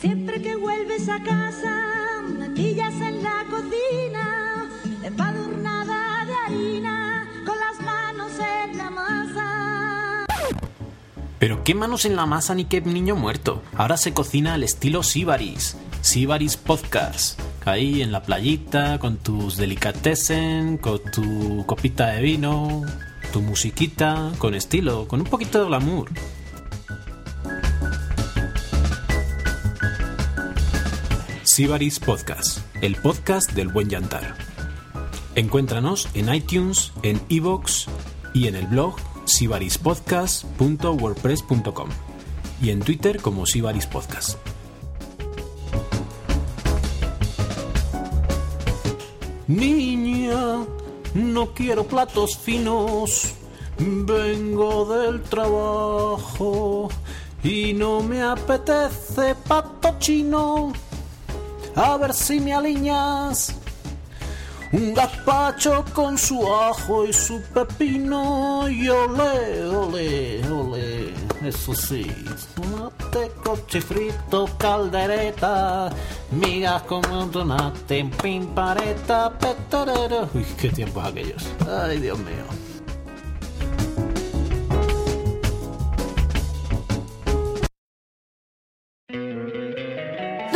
Siempre que vuelves a casa, maquillas en la cocina, empadurnada de harina, con las manos en la masa. Pero qué manos en la masa ni qué niño muerto. Ahora se cocina al estilo Sibaris. Sibaris Podcast. Ahí en la playita, con tus delicatessen, con tu copita de vino, tu musiquita, con estilo, con un poquito de glamour. Sibaris Podcast, el podcast del buen yantar. Encuéntranos en iTunes, en iVoox y en el blog sibarispodcast.wordpress.com y en Twitter como Sibaris Podcast. Niña, no quiero platos finos, vengo del trabajo y no me apetece pato chino. A ver si me aliñas un gazpacho con su ajo y su pepino y ole, ole, ole. Eso sí, tomate, coche frito, caldereta, migas como un donate, pimpareta, petorero. Uy, qué tiempos aquellos. Ay, Dios mío.